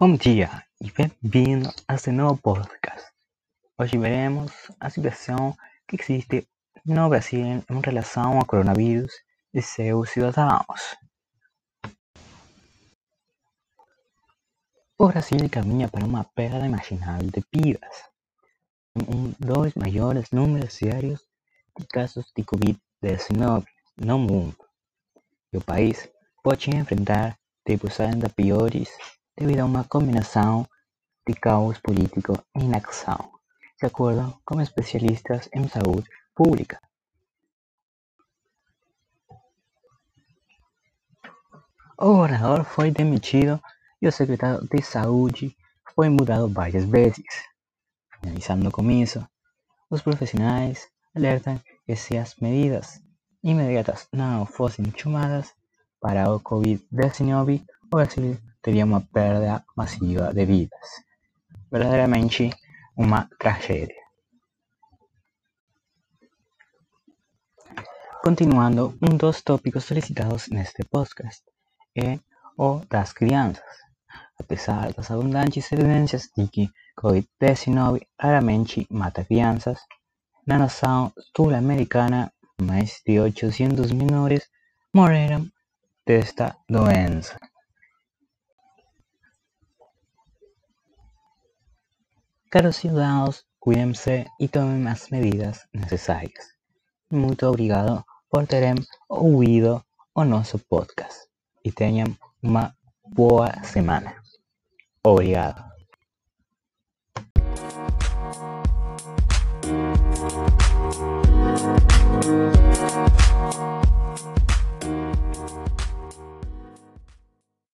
Bom dia e bem-vindo a este novo podcast. Hoje veremos a situação que existe no Brasil em relação ao coronavírus e seus cidadãos. O Brasil caminha para uma perda imaginável de vidas, um dos maiores números diários de casos de Covid-19 no mundo, e o país pode enfrentar ainda piores devido a uma combinação de caos político e inacção, de acordo com especialistas em saúde pública. O governador foi demitido e o secretário de saúde foi mudado várias vezes. Finalizando com isso, os profissionais alertam que se as medidas imediatas não fossem tomadas para o Covid-19, o Brasil teria uma perda massiva de vidas. Verdadeiramente uma tragédia. Continuando, um dos tópicos solicitados neste podcast é o das crianças. Apesar das abundantes evidências de que Covid-19 raramente mata crianças, na nação sul-americana mais de 800 menores morreram desta doença. Caros cidadãos, cuidem-se e tomem as medidas necessárias. Muito obrigado por terem ouvido o nosso podcast e tenham uma boa semana. Obrigado.